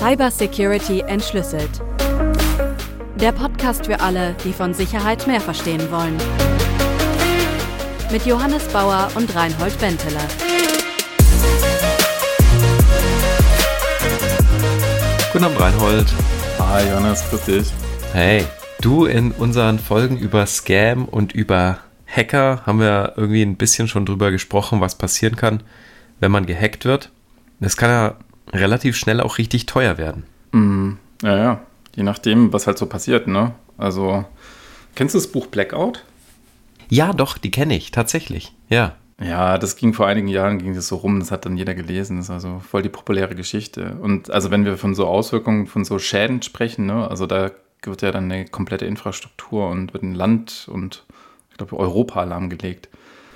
Cybersecurity entschlüsselt. Der Podcast für alle, die von Sicherheit mehr verstehen wollen. Mit Johannes Bauer und Reinhold Benteler. Guten Abend, Reinhold. Hi, Johannes, grüß dich. Hey, du in unseren Folgen über Scam und über Hacker haben wir irgendwie ein bisschen schon drüber gesprochen, was passieren kann, wenn man gehackt wird. Das kann ja relativ schnell auch richtig teuer werden. Mm, ja, ja. Je nachdem, was halt so passiert, ne? Also, kennst du das Buch Blackout? Ja, doch, die kenne ich, tatsächlich. Ja. Ja, das ging vor einigen Jahren, ging das so rum, das hat dann jeder gelesen, das ist also voll die populäre Geschichte. Und also wenn wir von so Auswirkungen, von so Schäden sprechen, ne, also da wird ja dann eine komplette Infrastruktur und wird ein Land und ich glaube Europa lahmgelegt.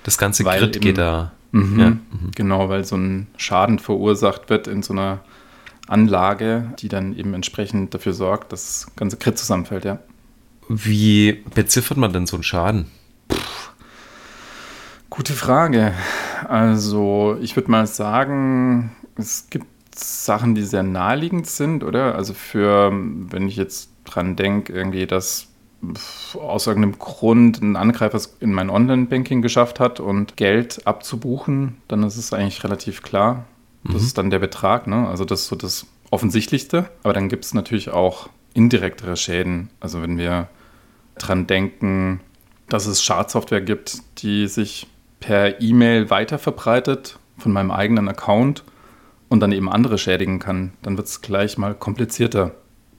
Das ganze Grid geht da. Mhm, ja. Mhm. Genau, weil so ein Schaden verursacht wird in so einer Anlage, die dann eben entsprechend dafür sorgt, dass das ganze Grid zusammenfällt, ja. Wie beziffert man denn so einen Schaden? Gute Frage. Also, ich würde mal sagen, es gibt Sachen, die sehr naheliegend sind, oder? Also für, wenn ich jetzt dran denke, irgendwie, dass aus irgendeinem Grund ein Angreifer es in mein Online-Banking geschafft hat und Geld abzubuchen, dann ist es eigentlich relativ klar. Das mhm. ist dann der Betrag, ne? Also das ist so das Offensichtlichste. Aber dann gibt es natürlich auch indirektere Schäden. Also wenn wir dran denken, dass es Schadsoftware gibt, die sich per E-Mail weiterverbreitet von meinem eigenen Account und dann eben andere schädigen kann, dann wird es gleich mal komplizierter.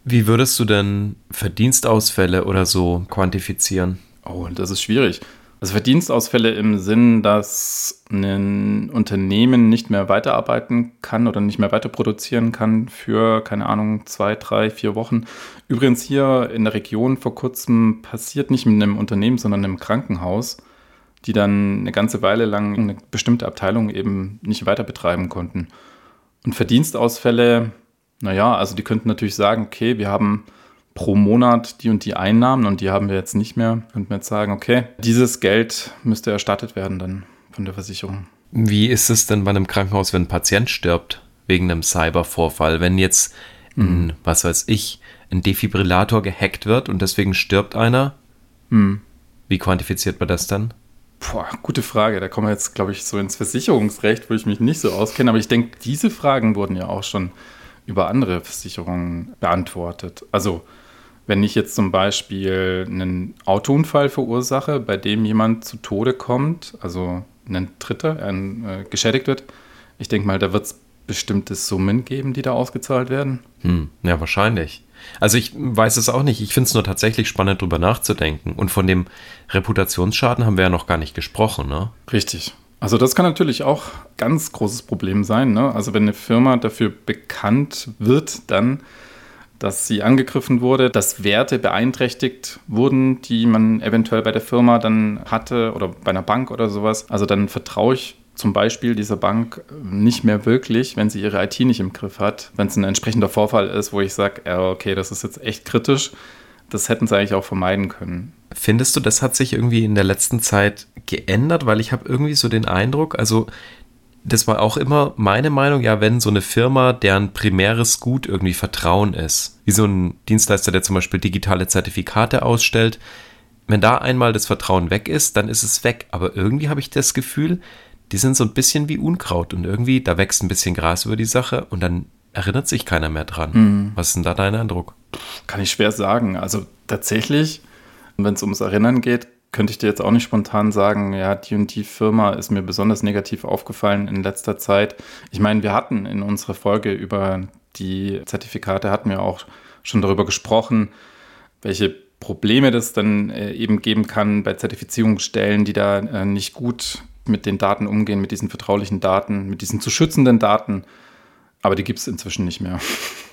Wie würdest du denn Verdienstausfälle oder so quantifizieren? Oh, das ist schwierig. Also Verdienstausfälle im Sinn, dass ein Unternehmen nicht mehr weiterarbeiten kann oder nicht mehr weiter produzieren kann für, keine Ahnung, zwei, drei, vier Wochen. Übrigens hier in der Region vor kurzem passiert nicht mit einem Unternehmen, sondern einem Krankenhaus die dann eine ganze Weile lang eine bestimmte Abteilung eben nicht weiter betreiben konnten. Und Verdienstausfälle, naja, also die könnten natürlich sagen, okay, wir haben pro Monat die und die Einnahmen und die haben wir jetzt nicht mehr. Könnten wir jetzt sagen, okay, dieses Geld müsste erstattet werden dann von der Versicherung. Wie ist es denn bei einem Krankenhaus, wenn ein Patient stirbt wegen einem Cybervorfall? Wenn jetzt, ein, mhm. was weiß ich, ein Defibrillator gehackt wird und deswegen stirbt einer, mhm. wie quantifiziert man das dann? Boah, gute Frage. Da kommen wir jetzt, glaube ich, so ins Versicherungsrecht, wo ich mich nicht so auskenne. Aber ich denke, diese Fragen wurden ja auch schon über andere Versicherungen beantwortet. Also, wenn ich jetzt zum Beispiel einen Autounfall verursache, bei dem jemand zu Tode kommt, also ein Dritter ein, äh, geschädigt wird, ich denke mal, da wird es bestimmte Summen geben, die da ausgezahlt werden. Hm, ja, wahrscheinlich. Also ich weiß es auch nicht. Ich finde es nur tatsächlich spannend, drüber nachzudenken. Und von dem Reputationsschaden haben wir ja noch gar nicht gesprochen, ne? Richtig. Also das kann natürlich auch ganz großes Problem sein. Ne? Also wenn eine Firma dafür bekannt wird, dann, dass sie angegriffen wurde, dass Werte beeinträchtigt wurden, die man eventuell bei der Firma dann hatte oder bei einer Bank oder sowas. Also dann vertraue ich zum Beispiel dieser Bank nicht mehr wirklich, wenn sie ihre IT nicht im Griff hat. Wenn es ein entsprechender Vorfall ist, wo ich sage, okay, das ist jetzt echt kritisch, das hätten sie eigentlich auch vermeiden können. Findest du, das hat sich irgendwie in der letzten Zeit geändert? Weil ich habe irgendwie so den Eindruck, also das war auch immer meine Meinung, ja, wenn so eine Firma, deren primäres Gut irgendwie Vertrauen ist, wie so ein Dienstleister, der zum Beispiel digitale Zertifikate ausstellt, wenn da einmal das Vertrauen weg ist, dann ist es weg. Aber irgendwie habe ich das Gefühl, die sind so ein bisschen wie Unkraut und irgendwie, da wächst ein bisschen Gras über die Sache und dann erinnert sich keiner mehr dran. Mhm. Was ist denn da dein Eindruck? Kann ich schwer sagen. Also tatsächlich, wenn es ums Erinnern geht, könnte ich dir jetzt auch nicht spontan sagen, ja, die und die Firma ist mir besonders negativ aufgefallen in letzter Zeit. Ich meine, wir hatten in unserer Folge über die Zertifikate, hatten wir auch schon darüber gesprochen, welche Probleme das dann äh, eben geben kann bei Zertifizierungsstellen, die da äh, nicht gut mit den Daten umgehen, mit diesen vertraulichen Daten, mit diesen zu schützenden Daten. Aber die gibt es inzwischen nicht mehr.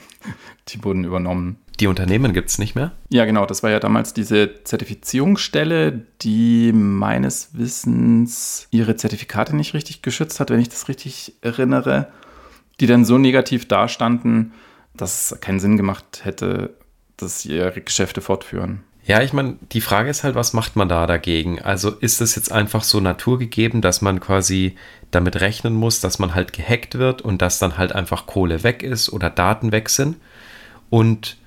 die wurden übernommen. Die Unternehmen gibt es nicht mehr? Ja, genau. Das war ja damals diese Zertifizierungsstelle, die meines Wissens ihre Zertifikate nicht richtig geschützt hat, wenn ich das richtig erinnere, die dann so negativ dastanden, dass es keinen Sinn gemacht hätte, dass sie ihre Geschäfte fortführen. Ja, ich meine, die Frage ist halt, was macht man da dagegen? Also ist es jetzt einfach so naturgegeben, dass man quasi damit rechnen muss, dass man halt gehackt wird und dass dann halt einfach Kohle weg ist oder Daten weg sind? Und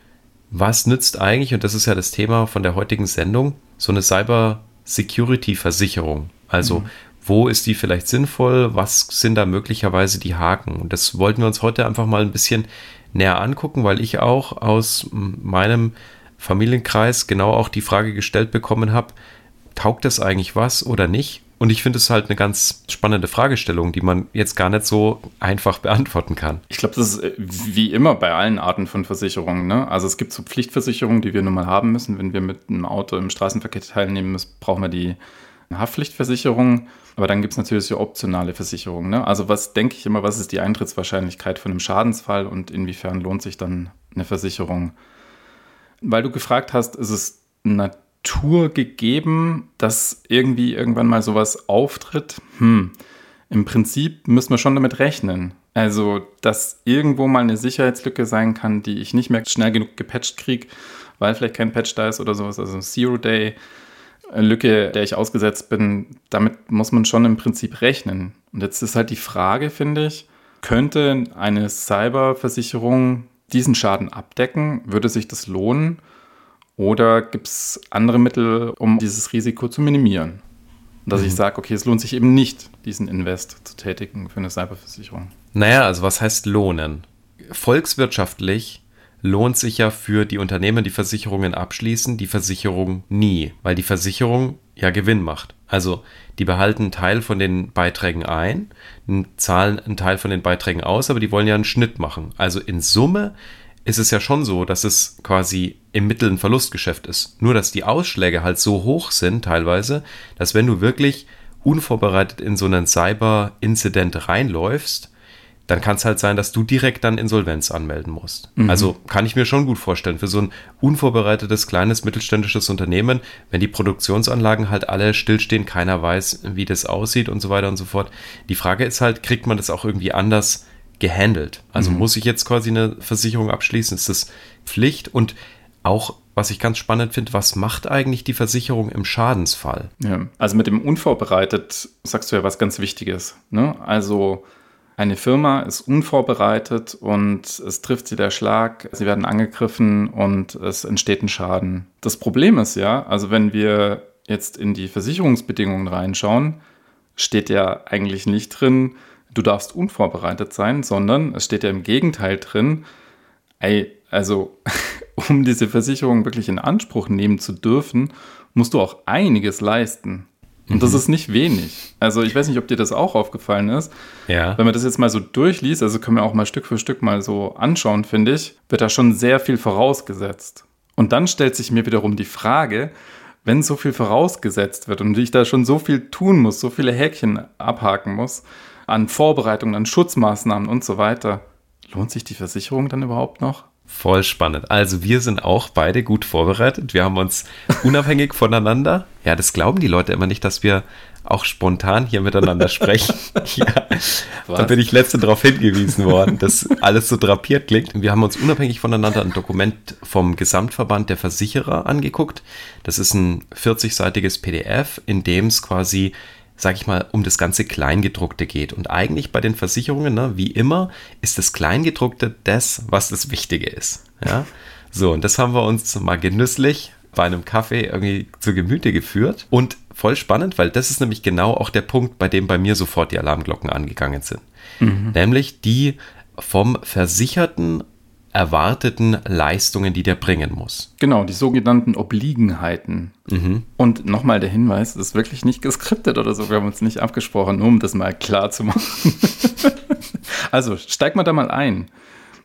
was nützt eigentlich, und das ist ja das Thema von der heutigen Sendung, so eine Cyber-Security-Versicherung? Also, mhm. wo ist die vielleicht sinnvoll? Was sind da möglicherweise die Haken? Und das wollten wir uns heute einfach mal ein bisschen näher angucken, weil ich auch aus meinem Familienkreis genau auch die Frage gestellt bekommen habe, taugt das eigentlich was oder nicht? Und ich finde es halt eine ganz spannende Fragestellung, die man jetzt gar nicht so einfach beantworten kann. Ich glaube, das ist äh, wie immer bei allen Arten von Versicherungen. Ne? Also es gibt so Pflichtversicherungen, die wir nun mal haben müssen. Wenn wir mit einem Auto im Straßenverkehr teilnehmen müssen, brauchen wir die Haftpflichtversicherung. Aber dann gibt es natürlich so optionale Versicherungen. Ne? Also was denke ich immer, was ist die Eintrittswahrscheinlichkeit von einem Schadensfall und inwiefern lohnt sich dann eine Versicherung? weil du gefragt hast, ist es Natur gegeben, dass irgendwie irgendwann mal sowas auftritt? Hm. Im Prinzip müssen wir schon damit rechnen. Also, dass irgendwo mal eine Sicherheitslücke sein kann, die ich nicht mehr schnell genug gepatcht kriege, weil vielleicht kein Patch da ist oder sowas, also Zero Day. Lücke, der ich ausgesetzt bin, damit muss man schon im Prinzip rechnen. Und jetzt ist halt die Frage, finde ich, könnte eine Cyberversicherung diesen Schaden abdecken? Würde sich das lohnen? Oder gibt es andere Mittel, um dieses Risiko zu minimieren? Dass mhm. ich sage, okay, es lohnt sich eben nicht, diesen Invest zu tätigen für eine Cyberversicherung. Naja, also was heißt lohnen? Volkswirtschaftlich lohnt sich ja für die Unternehmen, die Versicherungen abschließen, die Versicherung nie, weil die Versicherung ja Gewinn macht. Also die behalten einen Teil von den Beiträgen ein, zahlen einen Teil von den Beiträgen aus, aber die wollen ja einen Schnitt machen. Also in Summe ist es ja schon so, dass es quasi im Mittel ein Verlustgeschäft ist. Nur dass die Ausschläge halt so hoch sind teilweise, dass wenn du wirklich unvorbereitet in so einen Cyber-Incident reinläufst, dann kann es halt sein, dass du direkt dann Insolvenz anmelden musst. Mhm. Also kann ich mir schon gut vorstellen, für so ein unvorbereitetes, kleines, mittelständisches Unternehmen, wenn die Produktionsanlagen halt alle stillstehen, keiner weiß, wie das aussieht und so weiter und so fort. Die Frage ist halt, kriegt man das auch irgendwie anders gehandelt? Also mhm. muss ich jetzt quasi eine Versicherung abschließen? Ist das Pflicht? Und auch, was ich ganz spannend finde, was macht eigentlich die Versicherung im Schadensfall? Ja, also mit dem unvorbereitet sagst du ja was ganz Wichtiges. Ne? Also eine Firma ist unvorbereitet und es trifft sie der Schlag, sie werden angegriffen und es entsteht ein Schaden. Das Problem ist ja, also wenn wir jetzt in die Versicherungsbedingungen reinschauen, steht ja eigentlich nicht drin, du darfst unvorbereitet sein, sondern es steht ja im Gegenteil drin, ey, also um diese Versicherung wirklich in Anspruch nehmen zu dürfen, musst du auch einiges leisten. Und das mhm. ist nicht wenig. Also ich weiß nicht, ob dir das auch aufgefallen ist. Ja. Wenn man das jetzt mal so durchliest, also können wir auch mal Stück für Stück mal so anschauen, finde ich, wird da schon sehr viel vorausgesetzt. Und dann stellt sich mir wiederum die Frage, wenn so viel vorausgesetzt wird und ich da schon so viel tun muss, so viele Häkchen abhaken muss, an Vorbereitungen, an Schutzmaßnahmen und so weiter, lohnt sich die Versicherung dann überhaupt noch? Voll spannend. Also wir sind auch beide gut vorbereitet. Wir haben uns unabhängig voneinander, ja, das glauben die Leute immer nicht, dass wir auch spontan hier miteinander sprechen. ja, da bin ich letzte darauf hingewiesen worden, dass alles so drapiert klingt. Wir haben uns unabhängig voneinander ein Dokument vom Gesamtverband der Versicherer angeguckt. Das ist ein 40-seitiges PDF, in dem es quasi sag ich mal, um das ganze Kleingedruckte geht. Und eigentlich bei den Versicherungen, ne, wie immer, ist das Kleingedruckte das, was das Wichtige ist. Ja? So, und das haben wir uns mal genüsslich bei einem Kaffee irgendwie zu Gemüte geführt. Und voll spannend, weil das ist nämlich genau auch der Punkt, bei dem bei mir sofort die Alarmglocken angegangen sind. Mhm. Nämlich die vom Versicherten erwarteten Leistungen, die der bringen muss. Genau, die sogenannten Obliegenheiten. Mhm. Und nochmal der Hinweis, das ist wirklich nicht geskriptet oder so, wir haben uns nicht abgesprochen, nur um das mal klar zu machen. also, steig mal da mal ein.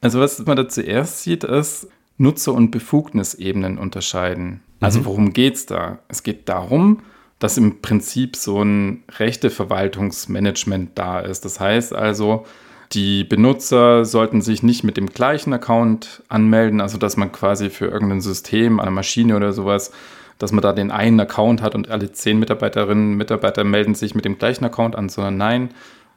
Also, was man da zuerst sieht, ist Nutzer- und Befugnisebenen unterscheiden. Also, mhm. worum geht es da? Es geht darum, dass im Prinzip so ein Rechteverwaltungsmanagement da ist. Das heißt also, die Benutzer sollten sich nicht mit dem gleichen Account anmelden, also dass man quasi für irgendein System, eine Maschine oder sowas, dass man da den einen Account hat und alle zehn Mitarbeiterinnen und Mitarbeiter melden sich mit dem gleichen Account an, sondern nein,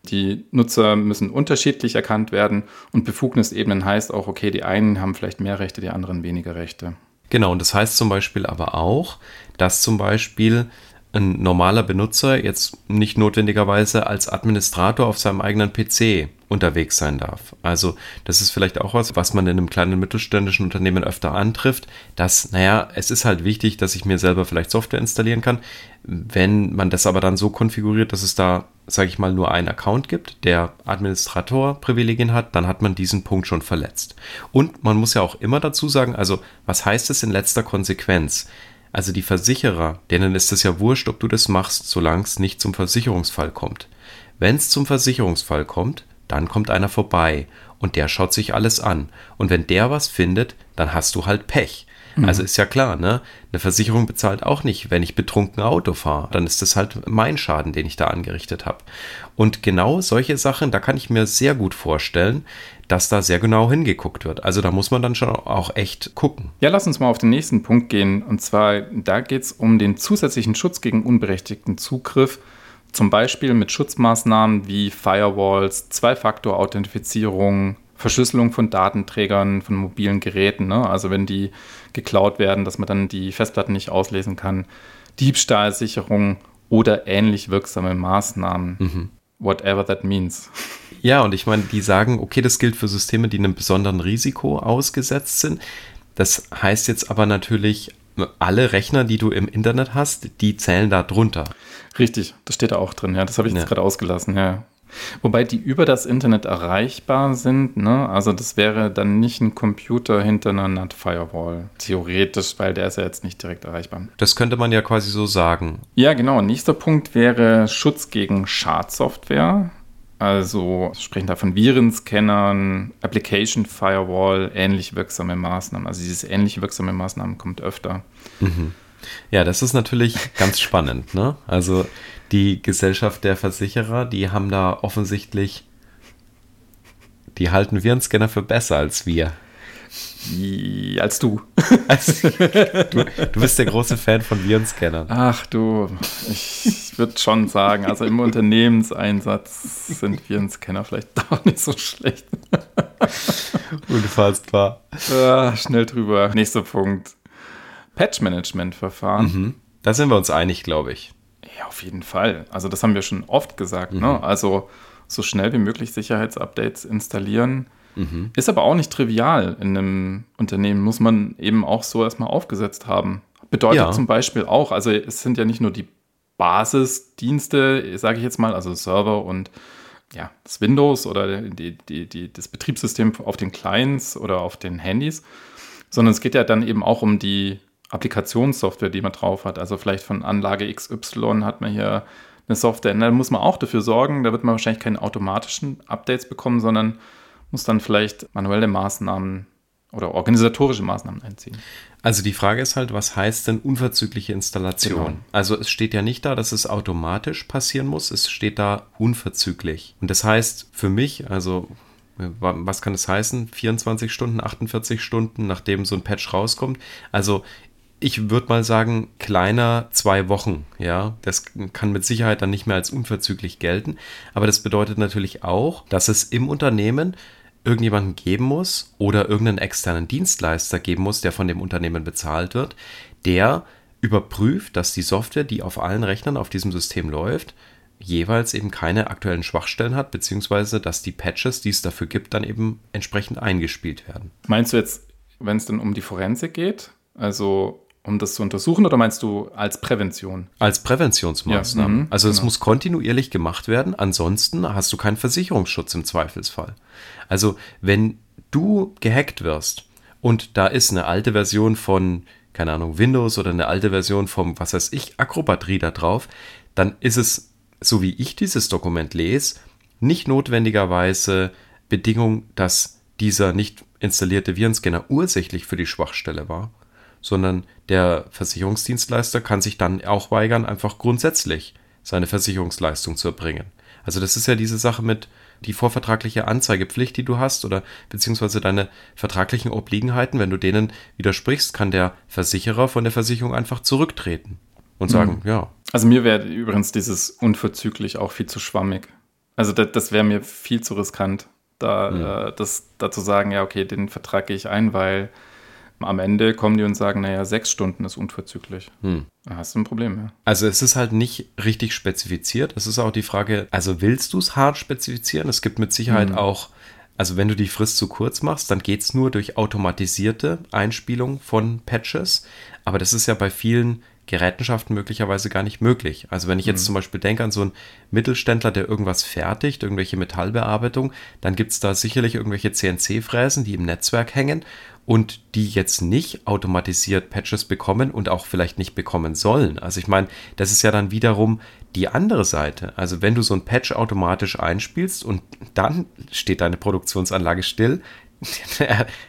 die Nutzer müssen unterschiedlich erkannt werden und Befugnisebenen heißt auch, okay, die einen haben vielleicht mehr Rechte, die anderen weniger Rechte. Genau, und das heißt zum Beispiel aber auch, dass zum Beispiel ein normaler Benutzer jetzt nicht notwendigerweise als Administrator auf seinem eigenen PC unterwegs sein darf. Also das ist vielleicht auch was, was man in einem kleinen mittelständischen Unternehmen öfter antrifft, dass, naja, es ist halt wichtig, dass ich mir selber vielleicht Software installieren kann. Wenn man das aber dann so konfiguriert, dass es da, sage ich mal, nur einen Account gibt, der Administrator-Privilegien hat, dann hat man diesen Punkt schon verletzt. Und man muss ja auch immer dazu sagen, also was heißt es in letzter Konsequenz? Also die Versicherer, denen ist es ja wurscht, ob du das machst, solange es nicht zum Versicherungsfall kommt. Wenn es zum Versicherungsfall kommt, dann kommt einer vorbei und der schaut sich alles an. Und wenn der was findet, dann hast du halt Pech. Mhm. Also ist ja klar, ne? Eine Versicherung bezahlt auch nicht, wenn ich betrunken Auto fahre. Dann ist das halt mein Schaden, den ich da angerichtet habe. Und genau solche Sachen, da kann ich mir sehr gut vorstellen, dass da sehr genau hingeguckt wird. Also da muss man dann schon auch echt gucken. Ja, lass uns mal auf den nächsten Punkt gehen. Und zwar, da geht es um den zusätzlichen Schutz gegen unberechtigten Zugriff. Zum Beispiel mit Schutzmaßnahmen wie Firewalls, Zwei-Faktor-Authentifizierung, Verschlüsselung von Datenträgern, von mobilen Geräten. Ne? Also wenn die geklaut werden, dass man dann die Festplatten nicht auslesen kann. Diebstahlsicherung oder ähnlich wirksame Maßnahmen. Mhm. Whatever that means. Ja, und ich meine, die sagen, okay, das gilt für Systeme, die einem besonderen Risiko ausgesetzt sind. Das heißt jetzt aber natürlich, alle Rechner, die du im Internet hast, die zählen da drunter. Richtig, das steht da auch drin, ja. Das habe ich jetzt ja. gerade ausgelassen, ja. Wobei die über das Internet erreichbar sind, ne? Also das wäre dann nicht ein Computer hinter einer NAT-Firewall. Theoretisch, weil der ist ja jetzt nicht direkt erreichbar. Das könnte man ja quasi so sagen. Ja, genau. Nächster Punkt wäre Schutz gegen Schadsoftware. Also sprechen da von Virenscannern, Application Firewall, ähnlich wirksame Maßnahmen. Also dieses ähnlich wirksame Maßnahmen kommt öfter. Mhm. Ja, das ist natürlich ganz spannend. Ne? Also die Gesellschaft der Versicherer, die haben da offensichtlich, die halten Virenscanner für besser als wir. Als du. Also, du. Du bist der große Fan von Virenscannern. Ach du, ich, ich würde schon sagen, also im Unternehmenseinsatz sind Virenscanner vielleicht doch nicht so schlecht. Unfassbar. Ah, schnell drüber. Nächster Punkt. Patch-Management-Verfahren. Mhm. Da sind wir uns einig, glaube ich. Ja, auf jeden Fall. Also das haben wir schon oft gesagt. Ne? Mhm. Ne? Also so schnell wie möglich Sicherheitsupdates installieren. Mhm. Ist aber auch nicht trivial in einem Unternehmen. Muss man eben auch so erstmal aufgesetzt haben. Bedeutet ja. zum Beispiel auch, also es sind ja nicht nur die Basisdienste, sage ich jetzt mal, also Server und ja, das Windows oder die, die, die, das Betriebssystem auf den Clients oder auf den Handys, sondern es geht ja dann eben auch um die Applikationssoftware, die man drauf hat. Also vielleicht von Anlage XY hat man hier eine Software. Da muss man auch dafür sorgen, da wird man wahrscheinlich keine automatischen Updates bekommen, sondern muss dann vielleicht manuelle Maßnahmen oder organisatorische Maßnahmen einziehen. Also die Frage ist halt, was heißt denn unverzügliche Installation? Genau. Also es steht ja nicht da, dass es automatisch passieren muss, es steht da unverzüglich. Und das heißt für mich, also was kann es heißen? 24 Stunden, 48 Stunden, nachdem so ein Patch rauskommt. Also ich würde mal sagen, kleiner zwei Wochen. Ja, das kann mit Sicherheit dann nicht mehr als unverzüglich gelten. Aber das bedeutet natürlich auch, dass es im Unternehmen irgendjemanden geben muss oder irgendeinen externen Dienstleister geben muss, der von dem Unternehmen bezahlt wird, der überprüft, dass die Software, die auf allen Rechnern auf diesem System läuft, jeweils eben keine aktuellen Schwachstellen hat, beziehungsweise dass die Patches, die es dafür gibt, dann eben entsprechend eingespielt werden. Meinst du jetzt, wenn es dann um die Forensik geht? Also um das zu untersuchen oder meinst du als Prävention? Als Präventionsmaßnahme. Ja, also es genau. muss kontinuierlich gemacht werden, ansonsten hast du keinen Versicherungsschutz im Zweifelsfall. Also wenn du gehackt wirst und da ist eine alte Version von, keine Ahnung, Windows oder eine alte Version vom, was weiß ich, Acrobat Reader drauf, dann ist es, so wie ich dieses Dokument lese, nicht notwendigerweise Bedingung, dass dieser nicht installierte Virenscanner ursächlich für die Schwachstelle war, sondern der Versicherungsdienstleister kann sich dann auch weigern, einfach grundsätzlich seine Versicherungsleistung zu erbringen. Also das ist ja diese Sache mit die vorvertragliche Anzeigepflicht, die du hast oder beziehungsweise deine vertraglichen Obliegenheiten. Wenn du denen widersprichst, kann der Versicherer von der Versicherung einfach zurücktreten und sagen, mhm. ja. Also mir wäre übrigens dieses unverzüglich auch viel zu schwammig. Also das, das wäre mir viel zu riskant, da mhm. äh, das dazu sagen, ja okay, den vertrage ich ein, weil Am Ende kommen die und sagen, naja, sechs Stunden ist unverzüglich. Hm. Da hast du ein Problem, ja. Also es ist halt nicht richtig spezifiziert. Es ist auch die Frage, also willst du es hart spezifizieren? Es gibt mit Sicherheit hm. auch, also wenn du die Frist zu kurz machst, dann geht es nur durch automatisierte Einspielung von Patches. Aber das ist ja bei vielen Gerätenschaften möglicherweise gar nicht möglich. Also wenn ich jetzt mhm. zum Beispiel denke an so einen Mittelständler, der irgendwas fertigt, irgendwelche Metallbearbeitung, dann gibt es da sicherlich irgendwelche CNC-Fräsen, die im Netzwerk hängen und die jetzt nicht automatisiert Patches bekommen und auch vielleicht nicht bekommen sollen. Also ich meine, das ist ja dann wiederum die andere Seite. Also wenn du so ein Patch automatisch einspielst und dann steht deine Produktionsanlage still,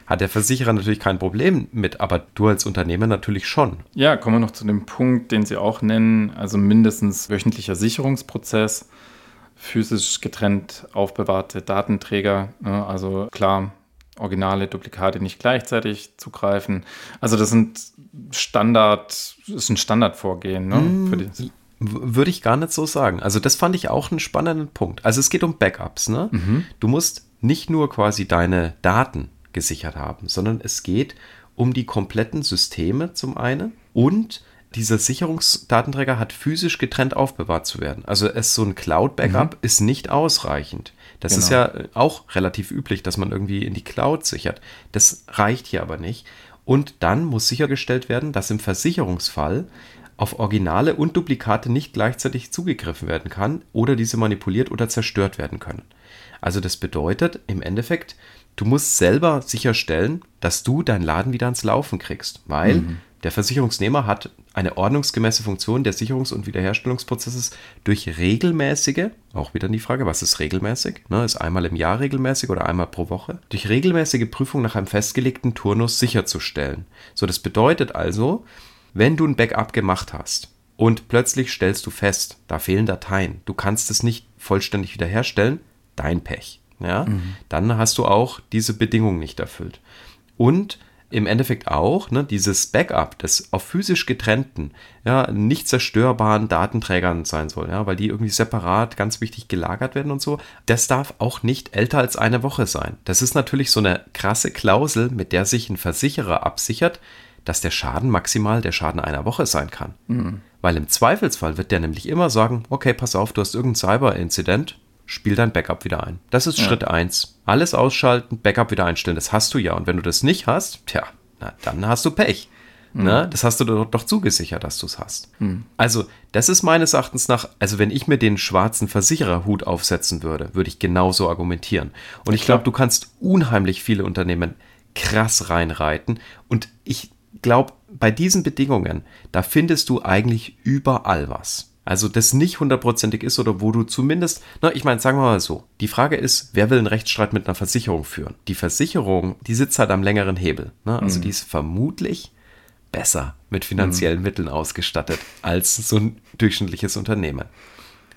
hat der Versicherer natürlich kein Problem mit, aber du als Unternehmer natürlich schon. Ja, kommen wir noch zu dem Punkt, den Sie auch nennen, also mindestens wöchentlicher Sicherungsprozess, physisch getrennt aufbewahrte Datenträger, ne, also klar, Originale, Duplikate nicht gleichzeitig zugreifen. Also das sind Standard, ist ein Standardvorgehen. Ne, mm, würde ich gar nicht so sagen. Also das fand ich auch einen spannenden Punkt. Also es geht um Backups. Ne? Mhm. Du musst nicht nur quasi deine Daten gesichert haben, sondern es geht um die kompletten Systeme zum einen und dieser Sicherungsdatenträger hat physisch getrennt aufbewahrt zu werden. Also es so ein Cloud-Backup mhm. ist nicht ausreichend. Das genau. ist ja auch relativ üblich, dass man irgendwie in die Cloud sichert. Das reicht hier aber nicht. Und dann muss sichergestellt werden, dass im Versicherungsfall auf Originale und Duplikate nicht gleichzeitig zugegriffen werden kann oder diese manipuliert oder zerstört werden können. Also das bedeutet im Endeffekt, du musst selber sicherstellen, dass du deinen Laden wieder ans Laufen kriegst, weil mhm. der Versicherungsnehmer hat eine ordnungsgemäße Funktion des Sicherungs- und Wiederherstellungsprozesses durch regelmäßige, auch wieder die Frage, was ist regelmäßig? Ne, ist einmal im Jahr regelmäßig oder einmal pro Woche? Durch regelmäßige Prüfung nach einem festgelegten Turnus sicherzustellen. So, das bedeutet also, wenn du ein Backup gemacht hast und plötzlich stellst du fest, da fehlen Dateien, du kannst es nicht vollständig wiederherstellen, dein Pech. Ja? Mhm. Dann hast du auch diese Bedingung nicht erfüllt. Und im Endeffekt auch ne, dieses Backup, das auf physisch getrennten, ja, nicht zerstörbaren Datenträgern sein soll, ja, weil die irgendwie separat ganz wichtig gelagert werden und so, das darf auch nicht älter als eine Woche sein. Das ist natürlich so eine krasse Klausel, mit der sich ein Versicherer absichert, dass der Schaden maximal der Schaden einer Woche sein kann. Mhm. Weil im Zweifelsfall wird der nämlich immer sagen, okay, pass auf, du hast irgendein Cyber-Inzident, spiel dein Backup wieder ein. Das ist ja. Schritt 1. Alles ausschalten, Backup wieder einstellen. Das hast du ja. Und wenn du das nicht hast, tja, na, dann hast du Pech. Mhm. Na, das hast du doch, doch zugesichert, dass du es hast. Mhm. Also, das ist meines Erachtens nach, also wenn ich mir den schwarzen Versichererhut aufsetzen würde, würde ich genauso argumentieren. Und ja, ich glaube, du kannst unheimlich viele Unternehmen krass reinreiten. Und ich glaube, bei diesen Bedingungen, da findest du eigentlich überall was. Also das nicht hundertprozentig ist oder wo du zumindest, na, ich meine, sagen wir mal so, die Frage ist, wer will einen Rechtsstreit mit einer Versicherung führen? Die Versicherung, die sitzt halt am längeren Hebel. Ne? Also mhm. die ist vermutlich besser mit finanziellen mhm. Mitteln ausgestattet als so ein durchschnittliches Unternehmen.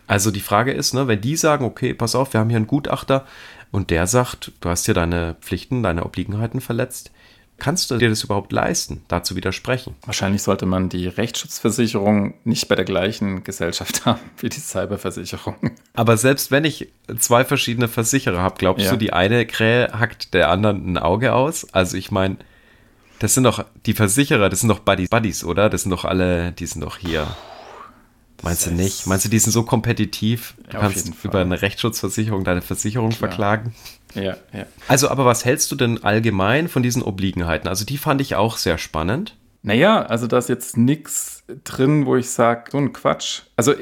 Also die Frage ist, ne, wenn die sagen, okay, pass auf, wir haben hier einen Gutachter und der sagt, du hast hier deine Pflichten, deine Obliegenheiten verletzt, Kannst du dir das überhaupt leisten, da zu widersprechen? Wahrscheinlich sollte man die Rechtsschutzversicherung nicht bei der gleichen Gesellschaft haben wie die Cyberversicherung. Aber selbst wenn ich zwei verschiedene Versicherer habe, glaubst ja. du, die eine Krähe hackt der anderen ein Auge aus? Also ich meine, das sind doch die Versicherer, das sind doch Buddies, Buddies, oder? Das sind doch alle, die sind doch hier. Meinst du nicht? Meinst du, die sind so kompetitiv? Du ja, kannst über eine Rechtsschutzversicherung deine Versicherung Klar. verklagen? Ja, ja. Also, aber was hältst du denn allgemein von diesen Obliegenheiten? Also, die fand ich auch sehr spannend. Naja, also da ist jetzt nichts drin, wo ich sage, so ein Quatsch. Also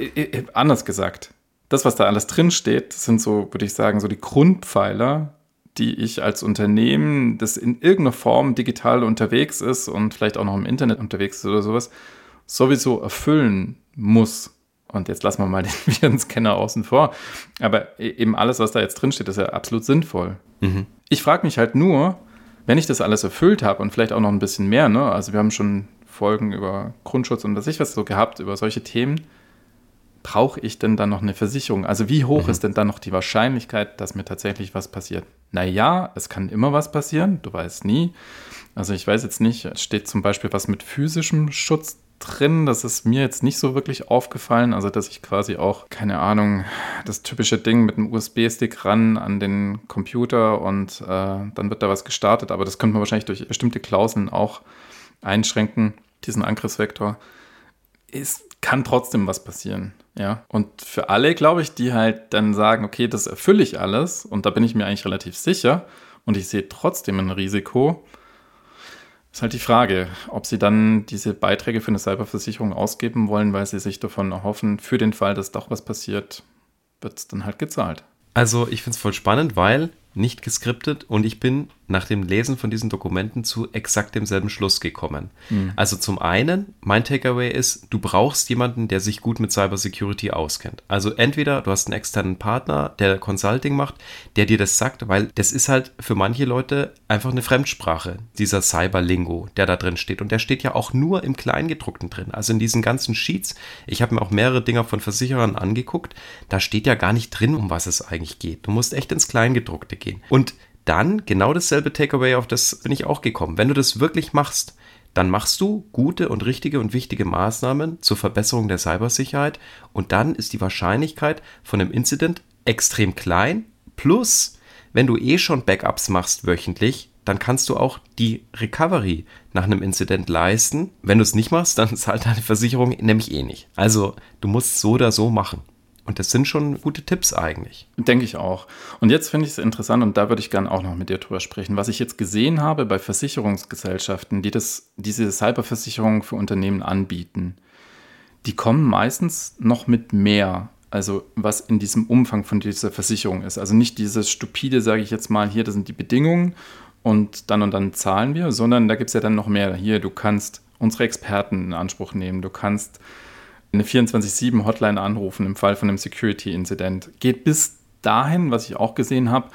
anders gesagt, das, was da alles drin steht, sind so, würde ich sagen, so die Grundpfeiler, die ich als Unternehmen, das in irgendeiner Form digital unterwegs ist und vielleicht auch noch im Internet unterwegs ist oder sowas, sowieso erfüllen muss. Und jetzt lassen wir mal den Virenscanner außen vor. Aber e-, eben alles, was da jetzt drin steht, ist ja absolut sinnvoll. Mhm. Ich frage mich halt nur, wenn ich das alles erfüllt habe und vielleicht auch noch ein bisschen mehr, ne? also wir haben schon Folgen über Grundschutz und was ich was so gehabt, über solche Themen, brauche ich denn dann noch eine Versicherung? Also wie hoch mhm. ist denn dann noch die Wahrscheinlichkeit, dass mir tatsächlich was passiert? Naja, es kann immer was passieren, du weißt nie. Also ich weiß jetzt nicht, es steht zum Beispiel was mit physischem Schutz drin. Das ist mir jetzt nicht so wirklich aufgefallen. Also, dass ich quasi auch, keine Ahnung, das typische Ding mit einem USB-Stick ran an den Computer und äh, dann wird da was gestartet. Aber das könnte man wahrscheinlich durch bestimmte Klauseln auch einschränken, diesen Angriffsvektor. Es kann trotzdem was passieren. Ja. Und für alle, glaube ich, die halt dann sagen, okay, das erfülle ich alles und da bin ich mir eigentlich relativ sicher und ich sehe trotzdem ein Risiko, ist halt die Frage, ob sie dann diese Beiträge für eine Cyberversicherung ausgeben wollen, weil sie sich davon erhoffen, für den Fall, dass doch was passiert, wird es dann halt gezahlt. Also ich finde es voll spannend, weil nicht geskriptet und ich bin nach dem Lesen von diesen Dokumenten zu exakt demselben Schluss gekommen. Mhm. Also zum einen, mein Takeaway ist, du brauchst jemanden, der sich gut mit Cybersecurity auskennt. Also entweder du hast einen externen Partner, der Consulting macht, der dir das sagt, weil das ist halt für manche Leute einfach eine Fremdsprache, dieser Cyberlingo, der da drin steht. Und der steht ja auch nur im Kleingedruckten drin. Also in diesen ganzen Sheets, ich habe mir auch mehrere Dinger von Versicherern angeguckt, da steht ja gar nicht drin, um was es eigentlich geht. Du musst echt ins Kleingedruckte gehen. Und dann genau dasselbe Takeaway, auf das bin ich auch gekommen. Wenn du das wirklich machst, dann machst du gute und richtige und wichtige Maßnahmen zur Verbesserung der Cybersicherheit und dann ist die Wahrscheinlichkeit von einem Incident extrem klein. Plus, wenn du eh schon Backups machst wöchentlich, dann kannst du auch die Recovery nach einem Incident leisten. Wenn du es nicht machst, dann zahlt deine Versicherung nämlich eh nicht. Also du musst so oder so machen. Und das sind schon gute Tipps eigentlich. Denke ich auch. Und jetzt finde ich es interessant und da würde ich gerne auch noch mit dir drüber sprechen. Was ich jetzt gesehen habe bei Versicherungsgesellschaften, die das, diese Cyberversicherung für Unternehmen anbieten, die kommen meistens noch mit mehr. Also was in diesem Umfang von dieser Versicherung ist. Also nicht dieses stupide, sage ich jetzt mal, hier, das sind die Bedingungen und dann und dann zahlen wir, sondern da gibt es ja dann noch mehr. Hier, du kannst unsere Experten in Anspruch nehmen, du kannst eine 24-7-Hotline anrufen im Fall von einem Security-Incident. Geht bis dahin, was ich auch gesehen habe,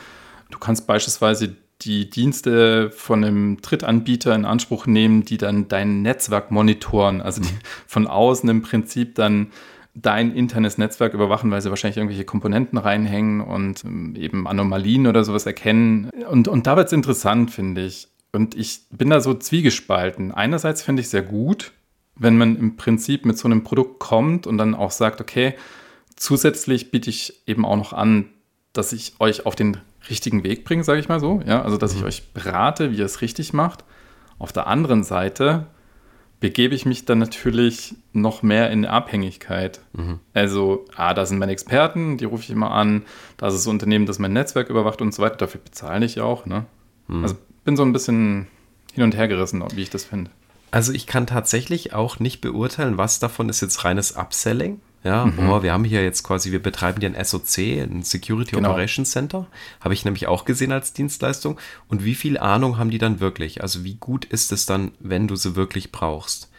du kannst beispielsweise die Dienste von einem Drittanbieter in Anspruch nehmen, die dann dein Netzwerk monitoren, also die von außen im Prinzip dann dein internes Netzwerk überwachen, weil sie wahrscheinlich irgendwelche Komponenten reinhängen und ähm, eben Anomalien oder sowas erkennen. Und, und da wird es interessant, finde ich. Und ich bin da so zwiegespalten. Einerseits finde ich sehr gut, wenn man im Prinzip mit so einem Produkt kommt und dann auch sagt, okay, zusätzlich biete ich eben auch noch an, dass ich euch auf den richtigen Weg bringe, sage ich mal so. Ja, also dass ich mhm. euch berate, wie ihr es richtig macht. Auf der anderen Seite begebe ich mich dann natürlich noch mehr in Abhängigkeit. Mhm. Also, ah, da sind meine Experten, die rufe ich immer an, da ist das Unternehmen, das mein Netzwerk überwacht und so weiter. Dafür bezahle ich auch. Ne? Mhm. Also bin so ein bisschen hin und her gerissen, wie ich das finde. Also ich kann tatsächlich auch nicht beurteilen, was davon ist jetzt reines Upselling. Ja, mhm. oh, wir haben hier jetzt quasi, wir betreiben hier ein SOC, ein Security genau. Operations Center. Habe ich nämlich auch gesehen als Dienstleistung. Und wie viel Ahnung haben die dann wirklich? Also wie gut ist es dann, wenn du sie wirklich brauchst?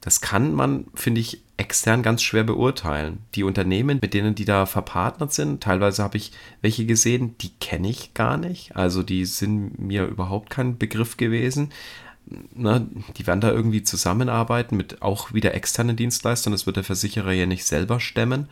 Das kann man, finde ich, extern ganz schwer beurteilen. Die Unternehmen, mit denen die da verpartnert sind, teilweise habe ich welche gesehen, die kenne ich gar nicht. Also die sind mir überhaupt kein Begriff gewesen na, die werden da irgendwie zusammenarbeiten mit auch wieder externen Dienstleistern. Das wird der Versicherer ja nicht selber stemmen.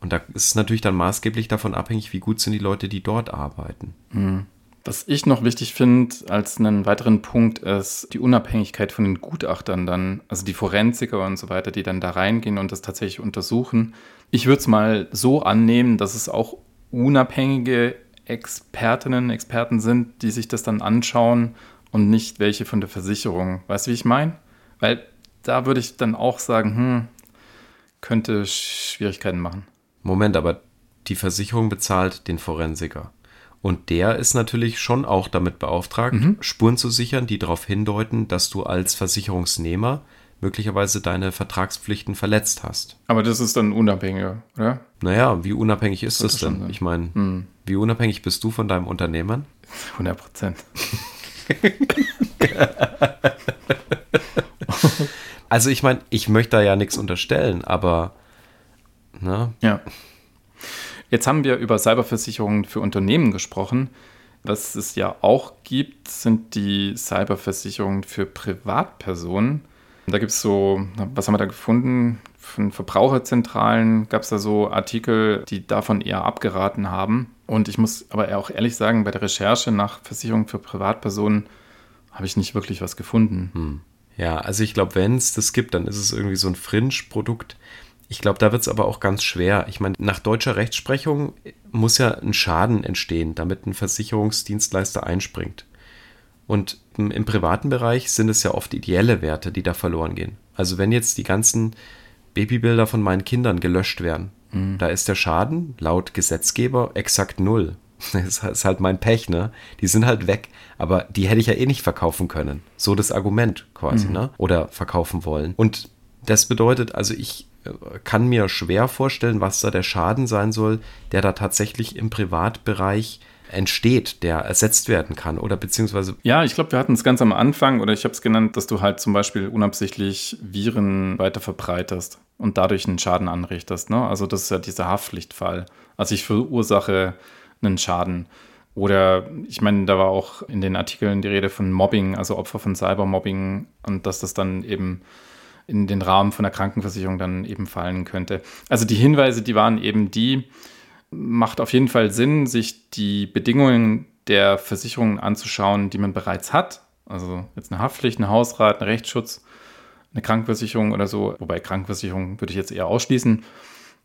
Und da ist es natürlich dann maßgeblich davon abhängig, wie gut sind die Leute, die dort arbeiten. Mhm. Was ich noch wichtig finde als einen weiteren Punkt ist die Unabhängigkeit von den Gutachtern dann, also die Forensiker und so weiter, die dann da reingehen und das tatsächlich untersuchen. Ich würde es mal so annehmen, dass es auch unabhängige Expertinnen, Experten sind, die sich das dann anschauen und nicht welche von der Versicherung. Weißt du, wie ich meine? Weil da würde ich dann auch sagen, hm, könnte Schwierigkeiten machen. Moment, aber die Versicherung bezahlt den Forensiker. Und der ist natürlich schon auch damit beauftragt, mhm. Spuren zu sichern, die darauf hindeuten, dass du als Versicherungsnehmer möglicherweise deine Vertragspflichten verletzt hast. Aber das ist dann unabhängiger, oder? Naja, wie unabhängig ist das, das denn? Ich meine, hm. wie unabhängig bist du von deinem Unternehmen? 100 Prozent. also ich meine, ich möchte da ja nichts unterstellen, aber ne? Ja. Jetzt haben wir über Cyberversicherungen für Unternehmen gesprochen. Was es ja auch gibt, sind die Cyberversicherungen für Privatpersonen. Da gibt es so, was haben wir da gefunden? Von Verbraucherzentralen gab es da so Artikel, die davon eher abgeraten haben. Und ich muss aber auch ehrlich sagen, bei der Recherche nach Versicherungen für Privatpersonen habe ich nicht wirklich was gefunden. Hm. Ja, also ich glaube, wenn es das gibt, dann ist es irgendwie so ein Fringe-Produkt. Ich glaube, da wird es aber auch ganz schwer. Ich meine, nach deutscher Rechtsprechung muss ja ein Schaden entstehen, damit ein Versicherungsdienstleister einspringt. Und im privaten Bereich sind es ja oft ideelle Werte, die da verloren gehen. Also wenn jetzt die ganzen Babybilder von meinen Kindern gelöscht werden, mhm. da ist der Schaden laut Gesetzgeber exakt null. Das ist halt mein Pech, ne? Die sind halt weg. Aber die hätte ich ja eh nicht verkaufen können. So das Argument quasi, mhm. ne? Oder verkaufen wollen. Und das bedeutet, also ich äh, kann mir schwer vorstellen, was da der Schaden sein soll, der da tatsächlich im Privatbereich entsteht, der ersetzt werden kann oder beziehungsweise. Ja, ich glaube, wir hatten es ganz am Anfang oder ich habe es genannt, dass du halt zum Beispiel unabsichtlich Viren weiter verbreiterst und dadurch einen Schaden anrichtest. Ne? Also das ist ja dieser Haftpflichtfall. Also ich verursache einen Schaden. Oder ich meine, da war auch in den Artikeln die Rede von Mobbing, also Opfer von Cybermobbing und dass das dann eben in den Rahmen von der Krankenversicherung dann eben fallen könnte. Also die Hinweise, die waren eben die, macht auf jeden Fall Sinn, sich die Bedingungen der Versicherungen anzuschauen, die man bereits hat. Also jetzt eine Haftpflicht, eine Hausrat, ein Rechtsschutz, eine Krankenversicherung oder so. Wobei Krankenversicherung würde ich jetzt eher ausschließen.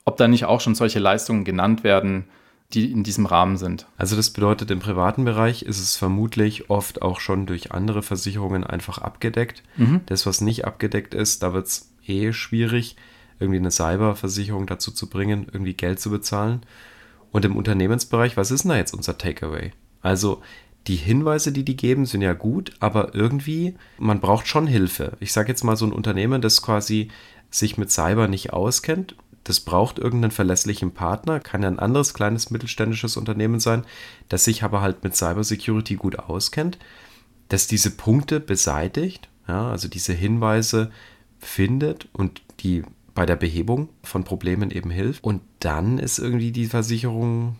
Ob da nicht auch schon solche Leistungen genannt werden, die in diesem Rahmen sind. Also das bedeutet, im privaten Bereich ist es vermutlich oft auch schon durch andere Versicherungen einfach abgedeckt. Mhm. Das, was nicht abgedeckt ist, da wird es eh schwierig, irgendwie eine Cyberversicherung dazu zu bringen, irgendwie Geld zu bezahlen. Und im Unternehmensbereich, was ist denn da jetzt unser Takeaway? Also die Hinweise, die die geben, sind ja gut, aber irgendwie, man braucht schon Hilfe. Ich sage jetzt mal so ein Unternehmen, das quasi sich mit Cyber nicht auskennt, das braucht irgendeinen verlässlichen Partner, kann ja ein anderes kleines mittelständisches Unternehmen sein, das sich aber halt mit Cybersecurity gut auskennt, das diese Punkte beseitigt, ja, also diese Hinweise findet und die bei der Behebung von Problemen eben hilft. Und dann ist irgendwie die Versicherung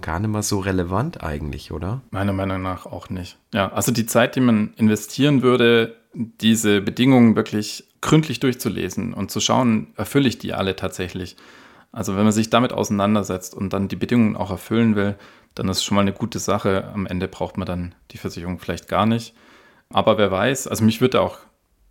gar nicht mehr so relevant eigentlich, oder? Meiner Meinung nach auch nicht. Ja, also die Zeit, die man investieren würde, diese Bedingungen wirklich gründlich durchzulesen und zu schauen, erfülle ich die alle tatsächlich. Also wenn man sich damit auseinandersetzt und dann die Bedingungen auch erfüllen will, dann ist schon mal eine gute Sache. Am Ende braucht man dann die Versicherung vielleicht gar nicht. Aber wer weiß, also mich würde auch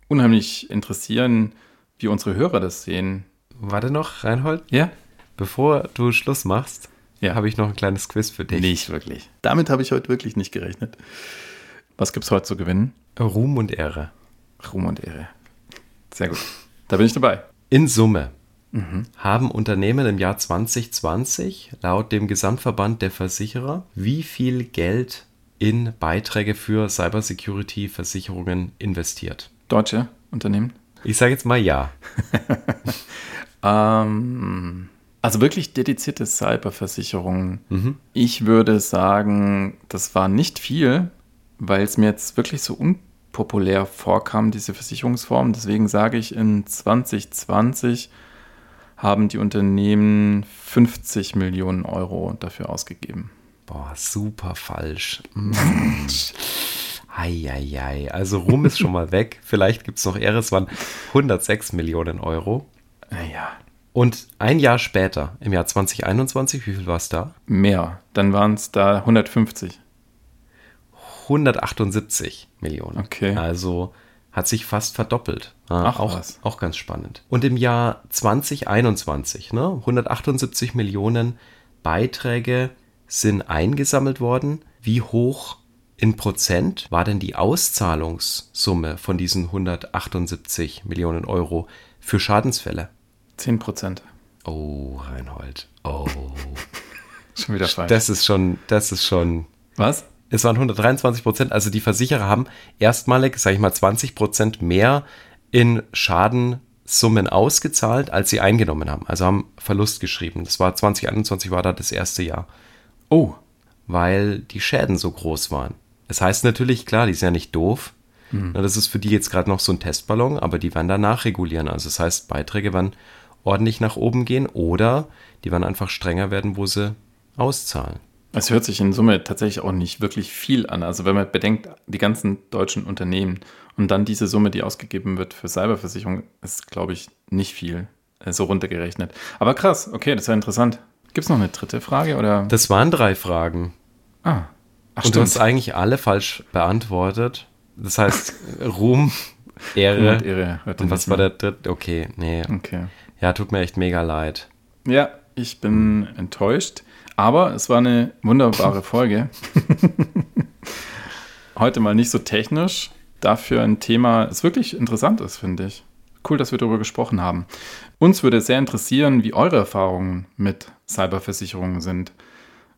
unheimlich interessieren, wie unsere Hörer das sehen. Warte noch, Reinhold. Ja? Bevor du Schluss machst, ja. habe ich noch ein kleines Quiz für dich. Nicht wirklich. Damit habe ich heute wirklich nicht gerechnet. Was gibt es heute zu gewinnen? Ruhm und Ehre. Ruhm und Ehre. Sehr gut. Da bin ich dabei. In Summe mhm. haben Unternehmen im Jahr 2020 laut dem Gesamtverband der Versicherer wie viel Geld in Beiträge für Cybersecurity-Versicherungen investiert? Deutsche Unternehmen? Ich sage jetzt mal ja. ähm, also wirklich dedizierte Cyberversicherungen. Mhm. Ich würde sagen, das war nicht viel, weil es mir jetzt wirklich so unpopulär vorkam, diese Versicherungsform. Deswegen sage ich, in 2020 haben die Unternehmen 50 Millionen Euro dafür ausgegeben. Boah, super falsch. Eieiei, also Rum ist schon mal weg. Vielleicht gibt es noch Ehre. Es waren 106 Millionen Euro. Naja. Und ein Jahr später, im Jahr 2021, wie viel war es da? Mehr. Dann waren es da 150. 178 Millionen. Okay. Also hat sich fast verdoppelt. Ach, auch, was. auch ganz spannend. Und im Jahr 2021, ne, 178 Millionen Beiträge sind eingesammelt worden. Wie hoch in Prozent war denn die Auszahlungssumme von diesen 178 Millionen Euro für Schadensfälle? 10 Prozent. Oh, Reinhold. Oh. schon wieder falsch. Das ist schon, das ist schon. Was? Es waren 123 Prozent. Also die Versicherer haben erstmalig, sage ich mal, 20 Prozent mehr in Schadensummen ausgezahlt, als sie eingenommen haben. Also haben Verlust geschrieben. Das war 2021 war da das erste Jahr. Oh. Weil die Schäden so groß waren. Das heißt natürlich, klar, die sind ja nicht doof. Mhm. Das ist für die jetzt gerade noch so ein Testballon, aber die werden danach regulieren. Also das heißt, Beiträge werden ordentlich nach oben gehen oder die werden einfach strenger werden, wo sie auszahlen. Es hört sich in Summe tatsächlich auch nicht wirklich viel an. Also wenn man bedenkt, die ganzen deutschen Unternehmen und dann diese Summe, die ausgegeben wird für Cyberversicherung, ist, glaube ich, nicht viel äh, so runtergerechnet. Aber krass, okay, das ja interessant. Gibt es noch eine dritte Frage? Oder? Das waren drei Fragen. Ah, Ach, und stimmt. du hast eigentlich alle falsch beantwortet. Das heißt, Ruhm Ehre. Und Ehre Und was war der dritte? Okay, nee. Okay. Ja, tut mir echt mega leid. Ja, ich bin enttäuscht. Aber es war eine wunderbare Folge. Heute mal nicht so technisch. Dafür ein Thema, das wirklich interessant ist, finde ich. Cool, dass wir darüber gesprochen haben. Uns würde sehr interessieren, wie eure Erfahrungen mit Cyberversicherungen sind.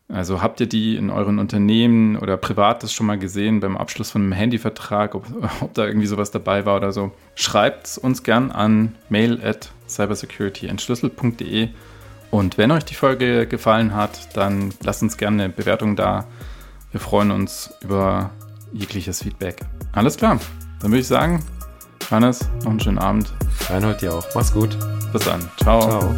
Also habt ihr die in euren Unternehmen oder privates schon mal gesehen beim Abschluss von einem Handyvertrag, ob, ob da irgendwie sowas dabei war oder so? Schreibt uns gern an mail at cybersecurityentschlüssel.de und wenn euch die Folge gefallen hat, dann lasst uns gerne eine Bewertung da. Wir freuen uns über jegliches Feedback. Alles klar, dann würde ich sagen, Hannes, noch einen schönen Abend. Reinhold dir auch. Mach's gut. Bis dann. Ciao. Ciao.